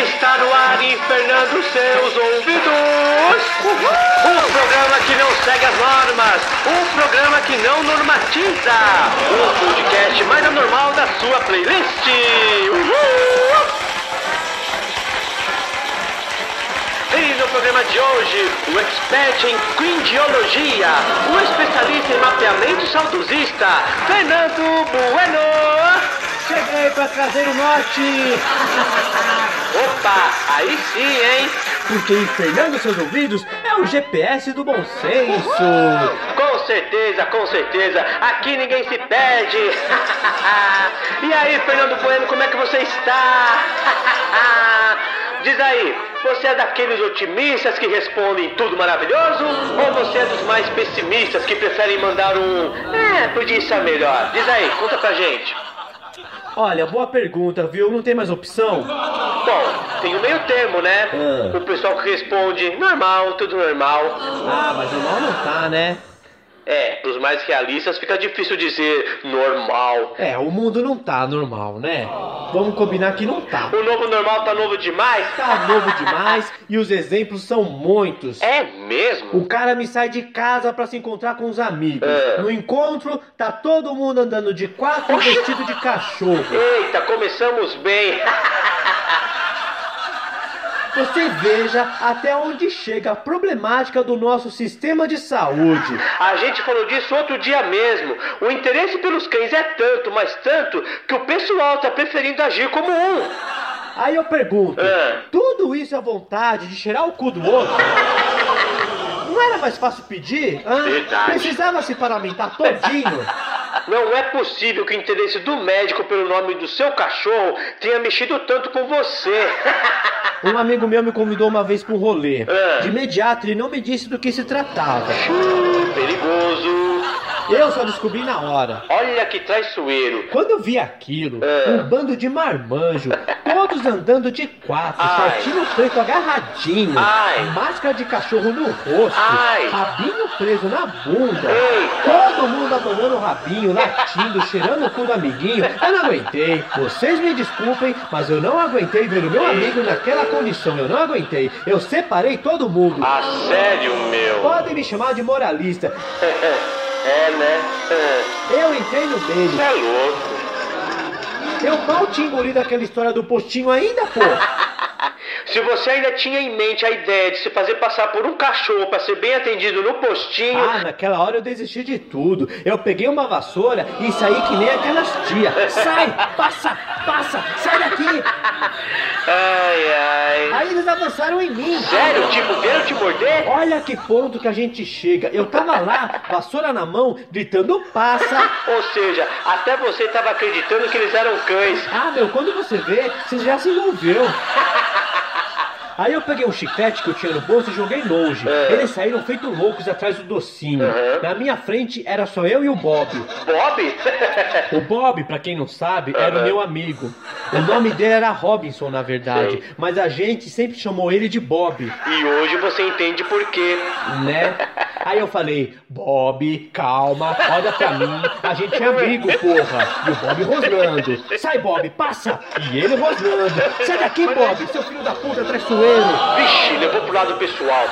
Está no ar infernando seus ouvidos. Um programa que não segue as normas. Um programa que não normatiza. Um podcast mais anormal da sua playlist. Uhul! E no programa de hoje, o expert em cringeologia, o especialista em mapeamento saudosista, Fernando Bueno. Cheguei pra trazer o norte! Opa, aí sim, hein? Porque infernando seus ouvidos é o GPS do bom senso! Com certeza, com certeza, aqui ninguém se perde! e aí, Fernando Bueno, como é que você está? Diz aí, você é daqueles otimistas que respondem tudo maravilhoso? Ou você é dos mais pessimistas que preferem mandar um. É, podia estar melhor? Diz aí, conta pra gente. Olha, boa pergunta, viu? Não tem mais opção? Bom, tem o meio termo, né? Ah. O pessoal que responde normal, tudo normal. Ah, mas normal não tá, né? É, pros mais realistas fica difícil dizer normal. É, o mundo não tá normal, né? Vamos combinar que não tá. O novo normal tá novo demais? Tá novo demais e os exemplos são muitos. É mesmo? O cara me sai de casa pra se encontrar com os amigos. É. No encontro, tá todo mundo andando de quatro vestido de cachorro. Eita, começamos bem. Você veja até onde chega a problemática do nosso sistema de saúde. A gente falou disso outro dia mesmo. O interesse pelos cães é tanto, mas tanto, que o pessoal tá preferindo agir como um. Aí eu pergunto, É. tudo isso é vontade de cheirar o cu do outro? Não era mais fácil pedir? Hã? Precisava se paramentar todinho. Não é possível que o interesse do médico pelo nome do seu cachorro tenha mexido tanto com você. Um amigo meu me convidou uma vez para um rolê. É. De imediato ele não me disse do que se tratava. Perigoso. Eu só descobri na hora. Olha que traiçoeiro. Quando eu vi aquilo, É. um bando de marmanjo, todos andando de quatro, Ai. shortinho preto agarradinho, Ai. máscara de cachorro no rosto, Ai. rabinho preso na bunda, Eita. todo mundo abanando o rabinho, latindo, cheirando o cu do amiguinho. Eu não aguentei. Vocês me desculpem, mas eu não aguentei ver o meu amigo naquela condição. Eu não aguentei. Eu separei todo mundo. Ah, sério, meu? Podem me chamar de moralista. É, né? Eu entrei no dele. Você é louco. Eu mal tinha engolido aquela história do postinho ainda, pô. Se você ainda tinha em mente a ideia de se fazer passar por um cachorro para ser bem atendido no postinho. Ah, naquela hora eu desisti de tudo. Eu peguei uma vassoura e saí que nem aquelas tia. Sai, passa, passa, sai daqui. Ai, ai. Aí eles avançaram em mim. Sério? Tipo, vieram te morder? Olha que ponto que a gente chega. Eu tava lá, vassoura na mão, gritando passa. Ou seja, até você tava acreditando que eles eram cães. Ah, meu, quando você vê, você já se envolveu. Aí eu peguei um chiclete que eu tinha no bolso e joguei longe. É. Eles saíram feito loucos atrás do docinho. Uhum. Na minha frente era só eu e o Bob. Bob? O Bob, pra quem não sabe, era o meu amigo. O nome dele era Robinson, na verdade, Sei. mas a gente sempre chamou ele de Bob, e hoje você entende por quê. né? Aí eu falei, Bob, calma, olha pra mim, a gente é amigo, porra. E o Bob rosnando. Sai, Bob, passa! E ele rosnando. Sai daqui, Bob, seu filho da puta traiçoeiro. Vixe, levou pro lado pessoal.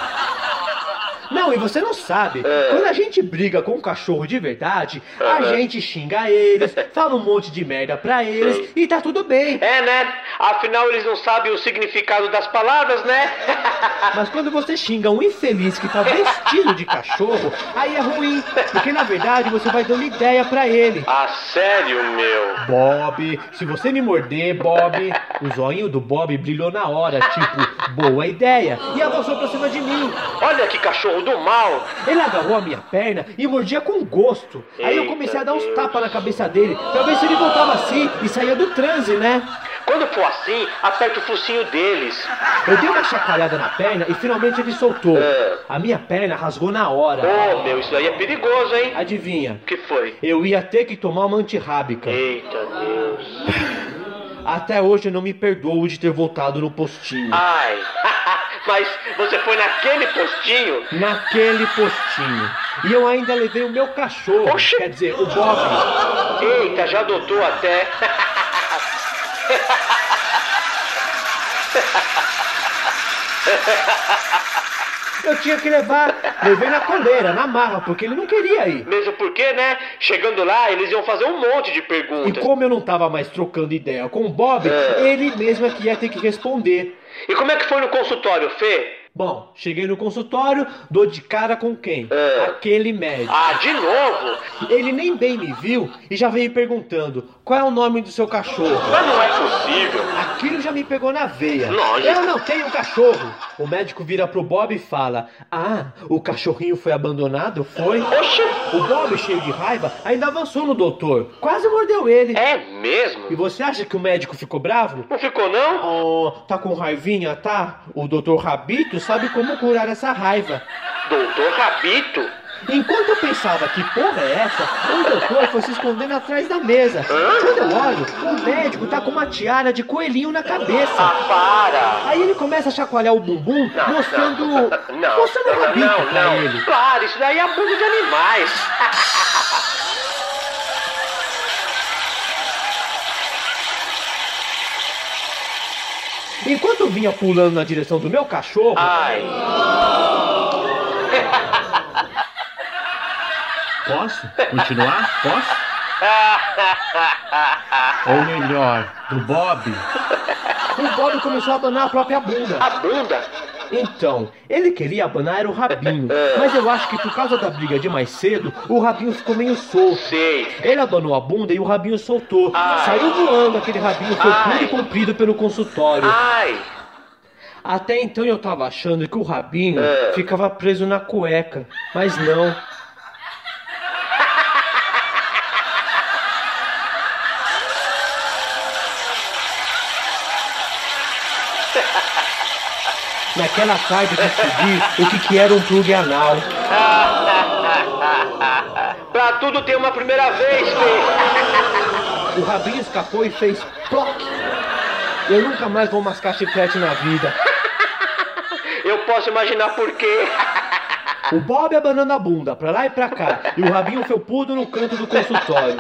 Não, e você não sabe, É. quando a gente briga com um cachorro de verdade, a gente xinga eles, fala um monte de merda pra eles e tá tudo bem. É, né? Afinal, eles não sabem o significado das palavras, né? Mas quando você xinga um infeliz que tá vestido de cachorro, aí é ruim, porque na verdade você vai dando ideia pra ele. ah, sério, meu? Bob, se você me morder, Bob, o zoinho do Bob brilhou na hora, tipo, boa ideia, e avançou pra cima de mim. Olha que cachorro do mal. Ele agarrou a minha perna e mordia com gosto. Aí eu Eita comecei a dar uns tapas na cabeça dele, pra ver se ele voltava assim e saía do transe, né? Quando for assim, aperta o focinho deles. Eu dei uma chacoalhada na perna e finalmente ele soltou. É. A minha perna rasgou na hora. Ô, meu, isso aí é perigoso, hein? Adivinha? O que foi? Eu ia ter que tomar uma antirrábica. Eita Deus. Até hoje eu não me perdoo de ter voltado no postinho. Ai. Mas você foi naquele postinho? Naquele postinho. E eu ainda levei o meu cachorro. Oxi. Quer dizer, o Bob. Eita, já adotou até. Eu tinha que levar, levei na coleira, na marra, porque ele não queria ir. Mesmo porque, né? Chegando lá, eles iam fazer um monte de E perguntas. como eu não tava mais trocando ideia com o Bob, É. ele mesmo é que ia ter que responder. E como é que foi no consultório, Fê? Bom, cheguei no consultório, dou de cara com quem? É. Aquele médico. Ah, de novo? Ele nem bem me viu e já veio perguntando qual é o nome do seu cachorro. Mas não é possível. Aquilo já me pegou na veia. Lógico. Eu não tenho cachorro. O médico vira pro Bob e fala: Ah, o cachorrinho foi abandonado? Foi? Oxi, O Bob, cheio de raiva, ainda avançou no doutor. Quase mordeu ele. é E mesmo? você acha que o médico ficou bravo? Não ficou, não? Oh, tá com raivinha, tá? O doutor Rabito sabe como curar essa raiva. Doutor Rabito? Enquanto eu pensava que porra é essa, o doutor foi se escondendo atrás da mesa. Quando eu olho, o médico tá com uma tiara de coelhinho na cabeça. Ah, para! Aí ele começa a chacoalhar o bumbum, Não, mostrando. não, mostrando o não, rabito não, não. ele. Claro, isso daí é abuso de animais. Enquanto eu vinha pulando na direção do meu cachorro, Ai, Posso? Continuar? Posso? Ou melhor, do Bob? O Bob começou a abanar a própria bunda. a bunda? Então, ele queria abanar era o rabinho, mas eu acho que por causa da briga de mais cedo, o rabinho ficou meio solto. Sei. Ele abanou a bunda e o rabinho soltou. Ai. Saiu voando aquele rabinho, foi tudo comprido pelo consultório. Ai, Até então eu tava achando que o rabinho É. ficava preso na cueca, mas não. Naquela tarde descobri o que, que era um plug anal. pra tudo tem uma primeira vez, Fê. O rabinho escapou e fez ploc. Eu nunca mais vou mascar chiclete na vida. Eu posso imaginar por quê. O Bob abanando a bunda pra lá e pra cá. E o rabinho felpudo no canto do consultório.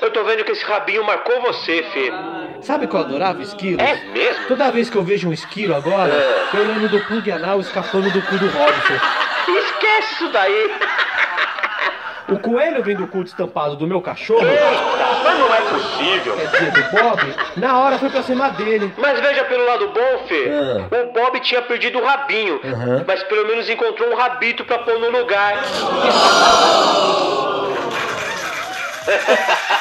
Eu tô vendo que esse rabinho marcou você, Fê. Sabe que eu adorava esquilos? É mesmo? Toda vez que eu vejo um esquilo agora, eu lembro do plug anal escapando do cu do Robson. Esquece isso daí. O coelho vem do cu estampado do meu cachorro, Eita, mas não é possível. quer dizer, do Bob, na hora foi pra cima dele. Mas veja pelo lado bom, Fê. Ah. O Bob tinha perdido o rabinho, Aham. mas pelo menos encontrou um rabito pra pôr no lugar.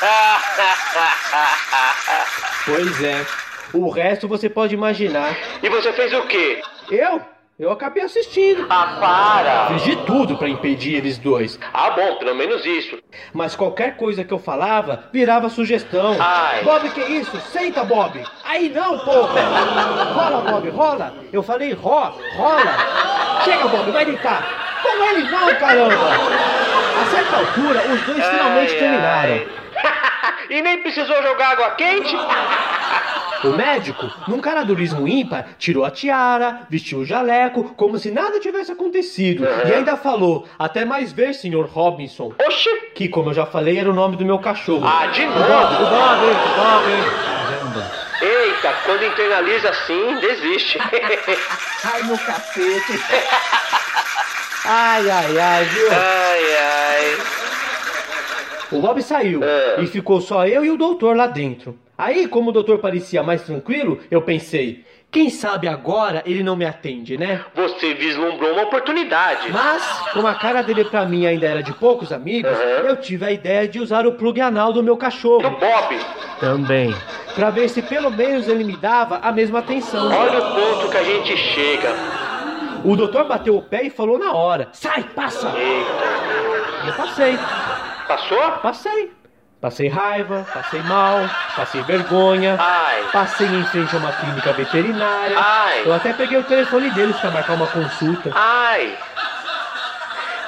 Pois é. O resto você pode imaginar. E você fez o quê? Eu? Eu acabei assistindo. Ah, para! Fiz de tudo pra impedir eles dois. Ah, bom, pelo menos isso. Mas qualquer coisa que eu falava virava sugestão. Ai. Bob, que isso? Senta, Bob. Aí não, porra. Rola, Bob, rola. Eu falei ro, rola. Chega, Bob, vai deitar. Com ele não, caramba. A certa altura, os dois finalmente Ai, terminaram. E nem precisou jogar água quente? O médico, num caradurismo ímpar, tirou a tiara, vestiu o jaleco, como se nada tivesse acontecido. E ainda falou, até mais ver, Sr. Robinson. Oxi! Que, como eu já falei, era o nome do meu cachorro. Ah, de O Bob, novo? o Bob, o Bob. Eita, quando internaliza assim, desiste. Ai, meu cacete. Ai, ai, ai, viu? ai, ai. O Bob saiu É. e ficou só eu e o doutor lá dentro. Aí, como o doutor parecia mais tranquilo, eu pensei, quem sabe agora ele não me atende, né? Você vislumbrou uma oportunidade. Mas, como a cara dele pra mim ainda era de poucos amigos, Uhum. eu tive a ideia de usar o plug anal do meu Do cachorro. Bob, Também. Pra ver se pelo menos ele me dava a mesma atenção. olha o ponto que a gente chega. O doutor bateu o pé e falou na hora: Sai, passa! Eita. Eu passei. Passou? Passei. Passei raiva, passei mal, passei vergonha, Ai. passei em frente a uma clínica veterinária. Ai. Eu até peguei o telefone deles pra marcar uma consulta. Ai.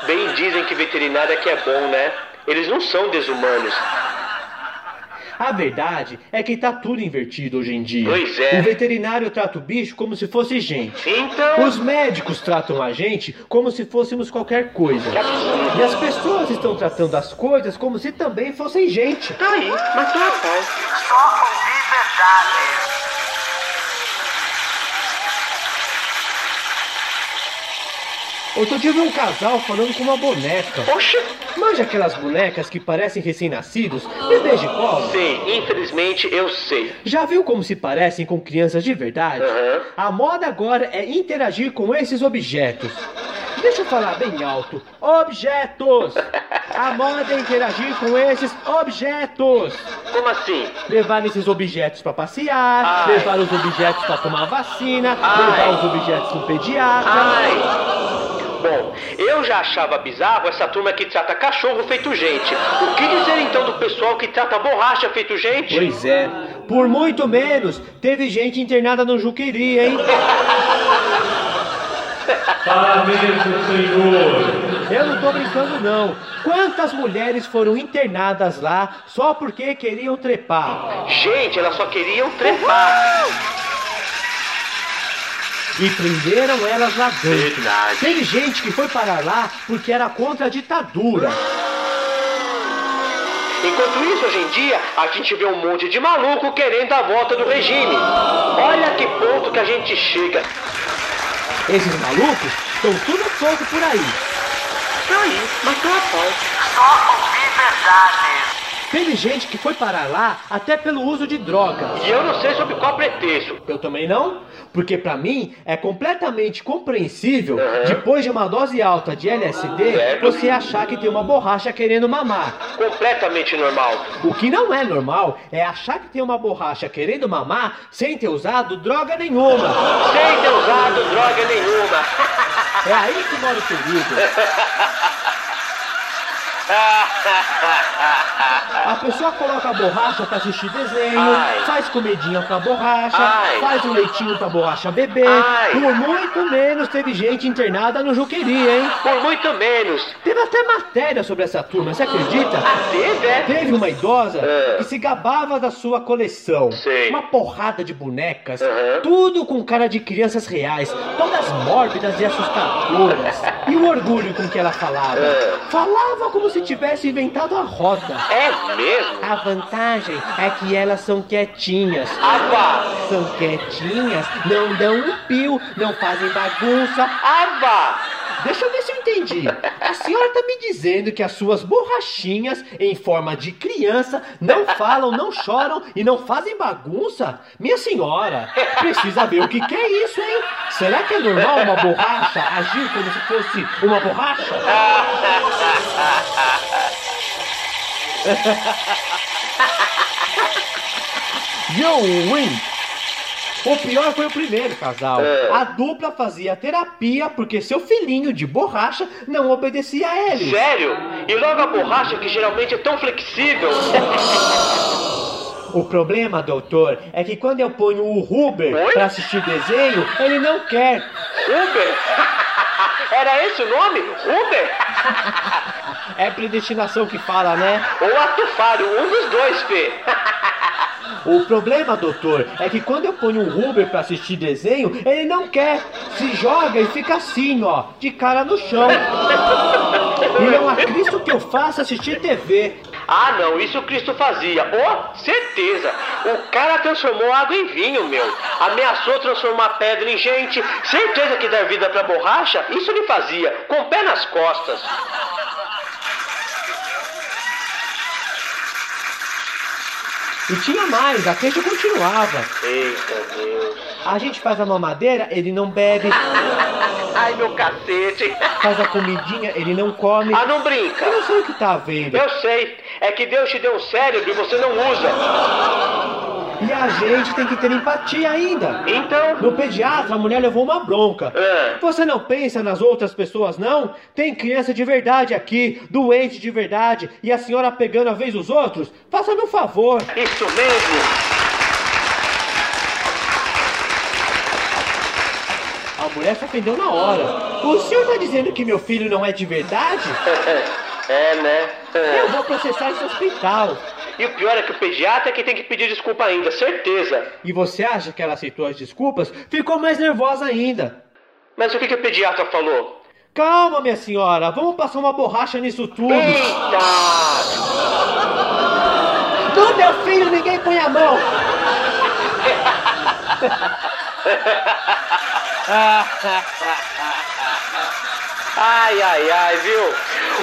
Bem dizem que veterinária que é bom, né? Eles não são desumanos. A verdade é que tá tudo invertido hoje em dia. Pois é. O veterinário trata o bicho como se fosse gente. Então. Os médicos tratam a gente como se fôssemos qualquer coisa. E as pessoas estão tratando as coisas como se também fossem gente. Tá aí, matou a pau. Só ouvi verdades. Outro dia eu vi um casal falando com uma boneca. Oxe, Manja aquelas bonecas que parecem recém-nascidos, bebês de colo? sei, infelizmente eu sei. Já viu como se parecem com crianças de verdade? Aham. A moda agora é interagir com esses objetos. Deixa eu falar bem alto. Objetos! A moda é interagir com esses objetos. Como assim? Levar esses objetos pra passear, Ai. levar os objetos pra tomar vacina, Ai. levar os objetos no pediatra. Ai! Bom, eu já achava bizarro essa turma que trata cachorro feito gente. O que dizer então do pessoal que trata borracha feito gente? Pois é, por muito menos teve gente internada no Juqueri, hein? Parabéns, meu senhor. Eu não tô brincando não. Quantas mulheres foram internadas lá só porque queriam trepar? Gente, elas só queriam trepar. E prenderam elas lá dentro. Verdade. Teve gente que foi parar lá porque era contra a ditadura. Enquanto isso, hoje em dia, a gente vê um monte de maluco querendo a volta do regime. Olha que ponto que a gente chega. Esses malucos estão tudo solto por aí. Tá aí, matou a pau. Só ouvir verdades. Teve gente que foi parar lá até pelo uso de droga. E eu não sei sobre qual pretexto. Eu também não, porque pra mim é completamente compreensível, Uhum. depois de uma dose alta de LSD, Certo. você achar que tem uma borracha querendo mamar. Completamente normal. O que não é normal é achar que tem uma borracha querendo mamar sem ter usado droga nenhuma. Sem ter usado droga nenhuma. É aí que mora o perigo. A pessoa coloca a borracha pra assistir desenho, Ai. faz comidinha pra borracha, Ai. faz um leitinho pra borracha beber. Ai. Por muito menos teve gente internada no Juqueri, hein? Por muito menos. Teve até matéria sobre essa turma, você acredita? Ah, teve, é? Teve uma idosa É. que se gabava da sua coleção. Sei. Uma porrada de bonecas, tudo com cara de crianças reais, todas mórbidas e assustadoras. E o orgulho com que ela falava. É. Falava como se tivesse inventado a roda. É mesmo? A vantagem é que elas são quietinhas. Ava! São quietinhas, não dão um pio, não fazem bagunça. Ava! Deixa eu ver se eu entendi. A senhora tá me dizendo que as suas borrachinhas em forma de criança não falam, não choram e não fazem bagunça? Minha senhora, precisa ver o que, que é isso, hein? Será que é normal uma borracha agir como se fosse uma borracha? You win! O pior foi o primeiro casal. É. A dupla fazia terapia porque seu filhinho de borracha não obedecia a ele. Sério? E logo a borracha que geralmente é tão flexível. O problema, doutor, é que quando eu ponho o Ruber Oi? pra assistir desenho, ele não quer. Uber? Era esse o nome? Uber? É predestinação que fala, né? Ou atufário, um dos dois, Fê. O problema, doutor, é que quando eu ponho o Ruber pra assistir desenho, ele não quer. Se joga e fica assim, ó, de cara no chão. E não há Cristo que eu faça assistir TV. Ah, não, isso o Cristo fazia. Oh, certeza. O cara transformou água em vinho, meu. Ameaçou transformar pedra em gente. Certeza que dar vida pra borracha, isso ele fazia, com o pé nas costas. E tinha mais, a queixa continuava. Eita Deus. A gente faz a mamadeira, ele não bebe. Ai, meu cacete. Faz a comidinha, ele não come. Ah, não brinca. Eu não sei o que tá vendo. Eu sei. É que Deus te deu um cérebro e você não usa. E a gente tem que ter empatia ainda. Então. No pediatra, a mulher levou uma bronca. Ah. Você não pensa nas outras pessoas, não? Tem criança de verdade aqui, doente de verdade, e a senhora pegando a vez os outros? Faça-me um favor. Isso mesmo. A mulher se ofendeu na hora. O senhor tá dizendo que meu filho não é de verdade? É, né? Eu vou processar esse hospital. E o pior é que o pediatra é que tem que pedir desculpa ainda, certeza. E você acha que ela aceitou as desculpas? Ficou mais nervosa ainda. Mas o que, que o pediatra falou? Calma, minha senhora, vamos passar uma borracha nisso tudo. Eita! No meu filho ninguém põe a mão. Ai, ai, ai, viu?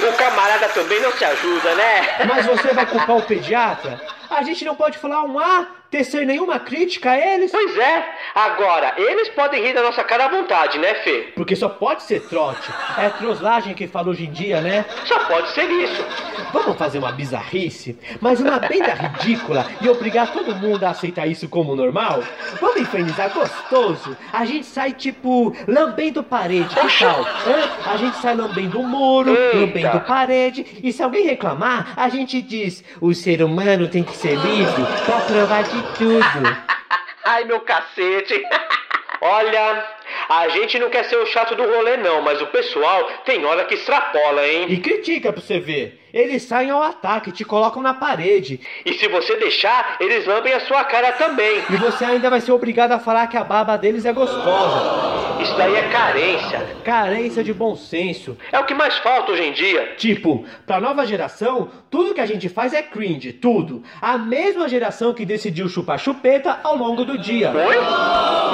O camarada também não se ajuda, né? Mas você vai culpar o pediatra? A gente não pode falar um A, tecer nenhuma crítica a eles? Pois é. Agora, eles podem rir da nossa cara à vontade, né, Fê? Porque só pode ser trote. É troslagem que fala hoje em dia, né? Só pode ser isso. Vamos fazer uma bizarrice, mas uma benda ridícula e obrigar todo mundo a aceitar isso como normal? Vamos infernizar gostoso? A gente sai tipo lambendo parede, que tal? Hã? A gente sai lambendo muro, Eita. lambendo parede, e se alguém reclamar, a gente diz: o ser humano tem que ser livre pra provar tudo. Ai, meu cacete. Olha, a gente não quer ser o chato do rolê, não, mas o pessoal tem hora que extrapola, hein? E critica pra você ver. Eles saem ao ataque, te colocam na parede. E se você deixar, eles lambem a sua cara também. E você ainda vai ser obrigado a falar que a baba deles é gostosa. Isso daí é carência. Carência de bom senso. É o que mais falta hoje em dia. Tipo, pra nova geração, tudo que a gente faz é cringe, tudo. A mesma geração que decidiu chupar chupeta ao longo do dia. Oi?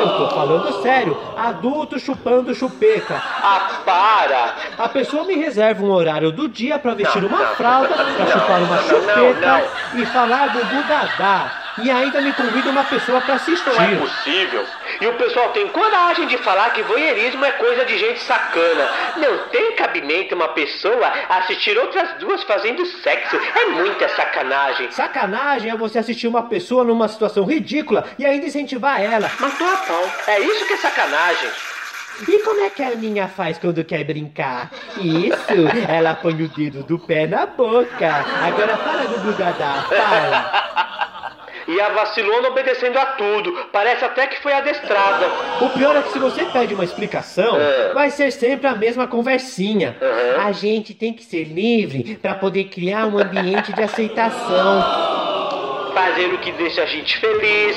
Eu tô falando sério, adulto chupando chupeta. Ah, para! A pessoa me reserva um horário do dia pra vestir Não, uma não, fralda, pra chupar uma chupeta e falar do Budadá. E ainda me convida uma pessoa pra assistir. Não é possível. E o pessoal tem coragem de falar que voyeurismo é coisa de gente sacana. Não tem cabimento uma pessoa assistir outras duas fazendo sexo. É muita sacanagem. Sacanagem é você assistir uma pessoa numa situação ridícula e ainda incentivar ela. Matou a pau. É isso que é sacanagem. E como é que a minha faz quando quer brincar? Isso, ela põe o dedo do pé na boca. Agora fala do Budadá, fala. E a vacilona obedecendo a tudo. Parece até que foi adestrada. O pior é que se você pede uma explicação, É. vai ser sempre a mesma conversinha. Uhum. A gente tem que ser livre para poder criar um ambiente de aceitação. Fazer o que deixa a gente feliz.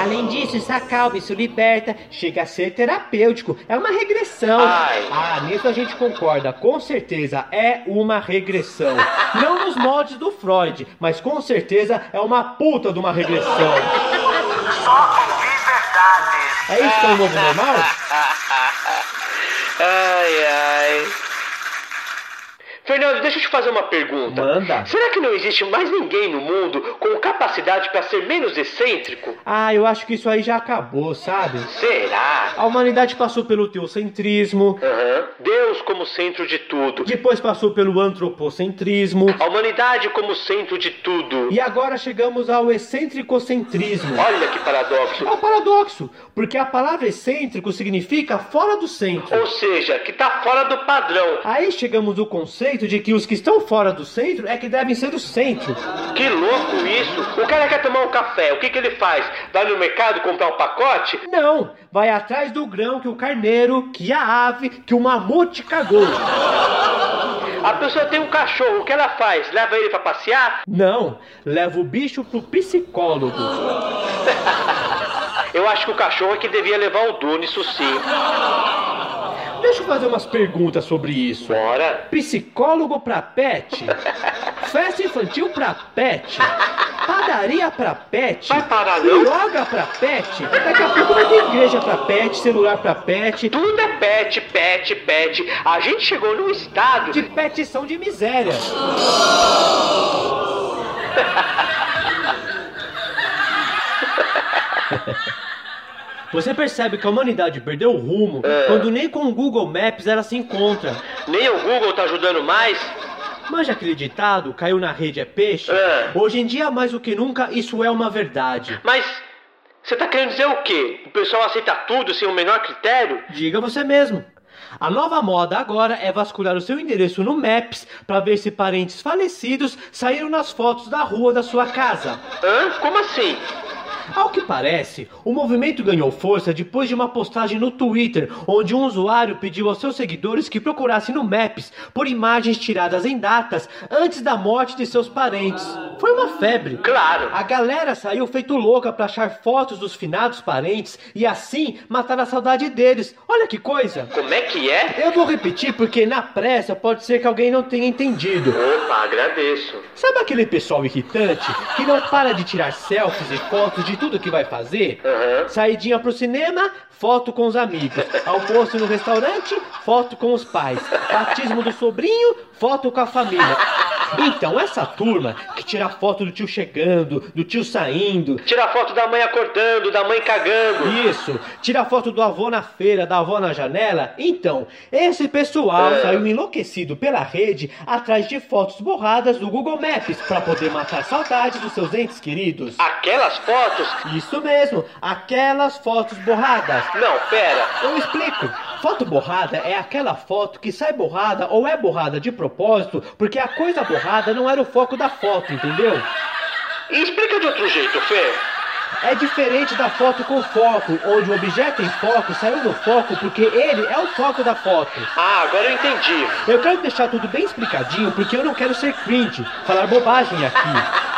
Além disso, isso acalma, isso liberta, chega a ser terapêutico. É uma regressão. Ai. Ah, nisso a gente concorda. Com certeza é uma regressão. Não nos moldes do Freud, mas com certeza é uma puta de uma regressão. Só verdades. É isso que é o novo normal? Ai, ai. Fernando, deixa eu te fazer uma pergunta. Manda. Será que não existe mais ninguém no mundo com capacidade para ser menos excêntrico? Ah, eu acho que isso aí já acabou, sabe? Será? A humanidade passou pelo teocentrismo, Aham. Deus como centro de tudo. depois passou pelo antropocentrismo, A humanidade como centro de tudo. e agora chegamos ao excêntricocentrismo. Olha que paradoxo. É um paradoxo, porque a palavra excêntrico significa fora do centro. Ou seja, que tá fora do padrão. Aí chegamos ao conceito de que os que estão fora do centro é que devem ser o centro. Que louco isso. O cara quer tomar um café. O que, que ele faz? Vai no mercado comprar um pacote? Não, vai atrás do grão que o carneiro, que a ave, que o mamute cagou. A pessoa tem um cachorro. O que ela faz? Leva ele para passear? Não, leva o bicho pro psicólogo. Eu acho que o cachorro é que devia levar o dono, isso sim. Deixa eu fazer umas perguntas sobre isso. Bora. Psicólogo pra pet? Festa infantil pra pet? Padaria pra pet? Vai parar, não? Yoga pra pet? Daqui a pouco vai ter igreja pra pet, celular pra pet. Tudo é pet, pet, pet. A gente chegou num estado De petição de miséria. Você percebe que a humanidade perdeu o rumo quando nem com o Google Maps ela se encontra. nem o Google tá ajudando mais. Manja aquele ditado, caiu na rede é peixe? É. Hoje em dia, mais do que nunca, isso é uma verdade. Mas você tá querendo dizer o quê? O pessoal aceita tudo sem o menor critério? Diga você mesmo. A nova moda agora é vasculhar o seu endereço no Maps para ver se parentes falecidos saíram nas fotos da rua da sua casa. Hã? Como assim? Ao que parece, o movimento ganhou força depois de uma postagem no Twitter, onde um usuário pediu aos seus seguidores que procurassem no Maps por imagens tiradas em datas antes da morte de seus parentes. Foi uma febre. Claro. A galera saiu feito louca para achar fotos dos finados parentes e assim matar a saudade deles. Olha que coisa! Como é que é? Eu vou repetir porque na pressa pode ser que alguém não tenha entendido. Opa, agradeço. Sabe aquele pessoal irritante que não para de tirar selfies e fotos de de tudo que vai fazer? Aham. Saidinha pro cinema, foto com os amigos. Almoço no restaurante, foto com os pais. Batismo do sobrinho, foto com a família. Então, essa turma que tira foto do tio chegando, do tio saindo, Tira foto da mãe acordando, da mãe cagando. isso, tira foto do avô na feira, da avó na janela. Então, esse pessoal É. saiu enlouquecido pela rede atrás de fotos borradas do Google Maps para poder matar saudade dos seus entes queridos. Aquelas fotos. Isso mesmo, aquelas fotos borradas. Não, pera. Eu explico. Foto borrada é aquela foto que sai borrada ou é borrada de propósito porque a coisa borrada não era o foco da foto, entendeu? Explica de outro jeito, Fê. É diferente da foto com foco, onde o objeto em foco saiu do foco porque ele é o foco da foto. Ah, agora eu entendi. Eu quero deixar tudo bem explicadinho porque eu não quero ser cringe, falar bobagem aqui.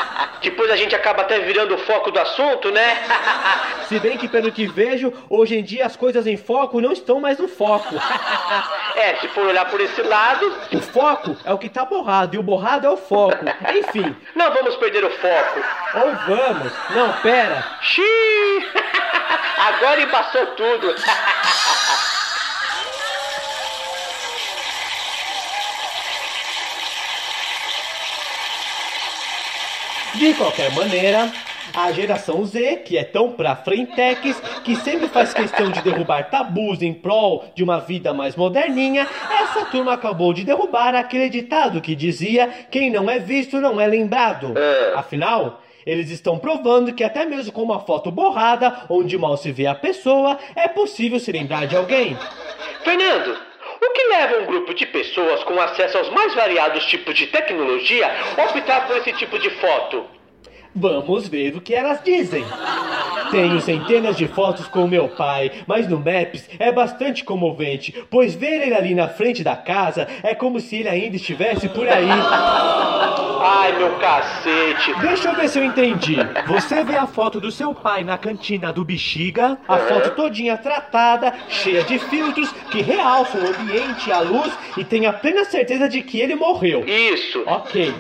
Depois a gente acaba até virando o foco do assunto, né? Se bem que pelo que vejo, hoje em dia as coisas em foco não estão mais no foco. é, se for olhar por esse lado. O foco é o que tá borrado e o borrado é o foco. Enfim, Não vamos perder o foco. ou vamos. Não, pera. Xiii! Agora embaçou tudo. De qualquer maneira, a geração Z, que é tão pra frentex, que sempre faz questão de derrubar tabus em prol de uma vida mais moderninha, essa turma acabou de derrubar aquele ditado que dizia: quem não é visto não é lembrado. É. Afinal. Eles estão provando que até mesmo com uma foto borrada, onde mal se vê a pessoa, é possível se lembrar de alguém. Fernando, o que leva um grupo de pessoas com acesso aos mais variados tipos de tecnologia a optar por esse tipo de foto? Vamos ver o que elas dizem. Tenho centenas de fotos com meu pai, mas no Maps é bastante comovente, pois ver ele ali na frente da casa é como se ele ainda estivesse por aí. Ai, meu cacete. Deixa eu ver se eu entendi. Você vê a foto do seu pai na cantina do Bexiga, a foto todinha tratada, cheia de filtros que realçam o ambiente e a luz e tem a plena certeza de que ele morreu. Isso. Ok.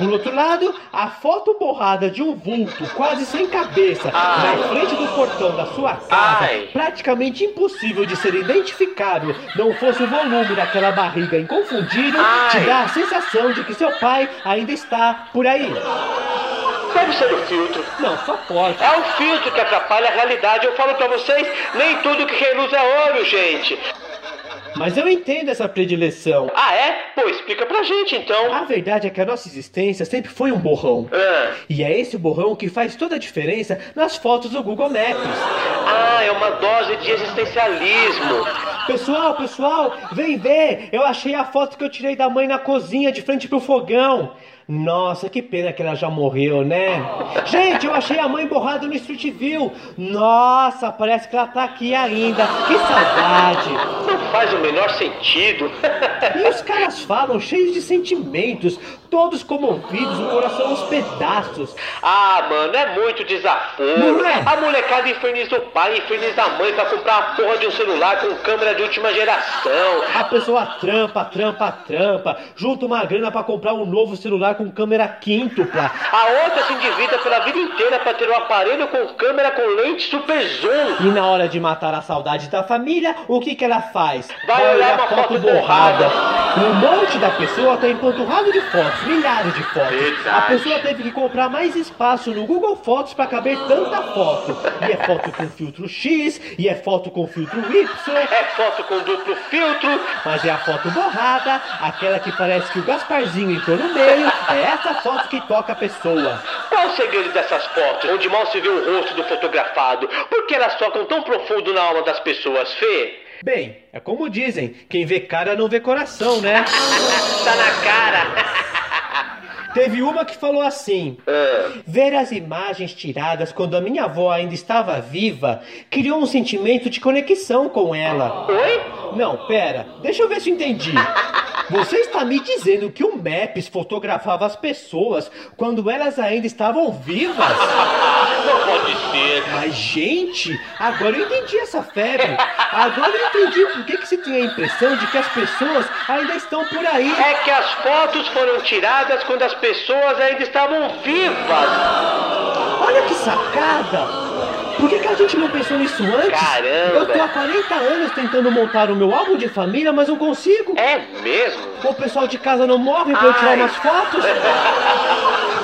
Por outro lado, a foto borrada de um vulto quase sem cabeça Ai. na frente do portão da sua casa, Ai. praticamente impossível de ser identificado, não fosse o volume daquela barriga inconfundível, te Ai. dá a sensação de que seu pai ainda está por aí. Deve ser o filtro. Não, só pode. É o filtro que atrapalha a realidade. Eu falo pra vocês, nem tudo que reluz é ouro, gente. Mas eu entendo essa predileção. Ah, é? Pô, explica pra gente então. A verdade é que a nossa existência sempre foi um borrão. Ah, E é esse borrão que faz toda a diferença nas fotos do Google Maps. ah, é uma dose de existencialismo. Pessoal, pessoal, vem ver! Eu achei a foto que eu tirei da mãe na cozinha de frente pro fogão. Nossa, que pena que ela já morreu, né? Gente, eu achei a mãe borrada no Street View. Nossa, parece que ela tá aqui ainda. Que saudade! Não faz o menor sentido. E os caras falam cheios de sentimentos, todos comovidos, o coração aos pedaços. ah, mano, é muito desaforo. É? A molecada inferniza o pai, inferniza a mãe pra comprar a porra de um celular com câmera de última geração. A pessoa trampa, trampa, trampa, junta uma grana pra comprar um novo celular com câmera quíntupla. A outra se endivida pela vida inteira pra ter um aparelho com câmera com lente super zoom. E na hora de matar a saudade da família, o que que ela faz? Vai olhar uma foto borrada. Um monte da pessoa tá empanturrado de fotos, milhares de fotos. Verdade. A pessoa teve que comprar mais espaço no Google Fotos pra caber tanta foto. E é foto com filtro X, e é foto com filtro Y, É foto com duplo filtro. mas é a foto borrada, aquela que parece que o Gasparzinho entrou no meio, é essa foto que toca a pessoa. Qual o segredo dessas fotos, onde mal se vê o rosto do fotografado? Por que elas tocam tão profundo na alma das pessoas, Fê? Bem, é como dizem, quem vê cara não vê coração, né? Tá na cara. Teve uma que falou assim: Ah, Ver as imagens tiradas quando a minha avó ainda estava viva criou um sentimento de conexão com ela. Oi? Não, pera, deixa eu ver se eu entendi. Você está me dizendo que o Maps fotografava as pessoas quando elas ainda estavam vivas? Não pode ser. Mas, gente, agora eu entendi essa febre. Agora eu entendi por que, que se tem a impressão de que as pessoas ainda estão por aí. É que as fotos foram tiradas quando as pessoas ainda estavam vivas. Olha que sacada! Por que, que a gente não pensou nisso antes? Caramba! Eu tô há 40 anos tentando montar o meu álbum de família, mas não consigo. É mesmo? O pessoal de casa não morre pra eu tirar Ai. umas fotos?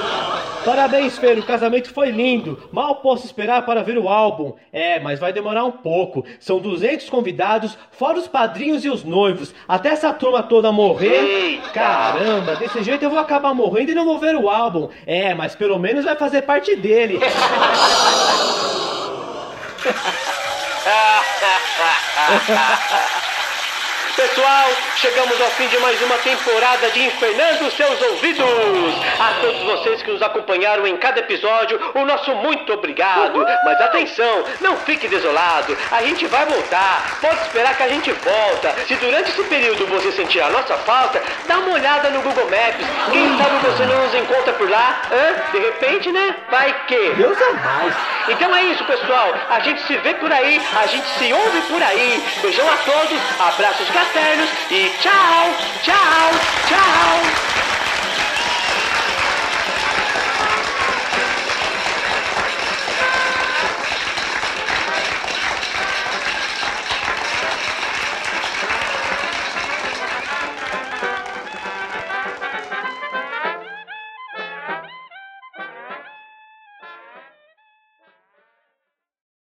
Parabéns, Fer, o casamento foi lindo. Mal posso esperar para ver o álbum. É, mas vai demorar um pouco. São 200 convidados, fora os padrinhos e os noivos. Até essa turma toda morrer. Caramba, desse jeito eu vou acabar morrendo e não vou ver o álbum. É, mas pelo menos vai fazer parte dele. Pessoal, chegamos ao fim de mais uma temporada de Infernando Seus Ouvidos. A todos vocês que nos acompanharam em cada episódio, o nosso muito obrigado. Mas atenção, não fique desolado. A gente vai voltar. Pode esperar que a gente volta. Se durante esse período você sentir a nossa falta, dá uma olhada no Google Maps. Quem sabe você não nos encontra por lá? Hã? De repente, né? Vai que. Deus é mais. Então é isso, pessoal. A gente se vê por aí, a gente se ouve por aí. Beijão a todos, abraços e tchau, tchau, tchau.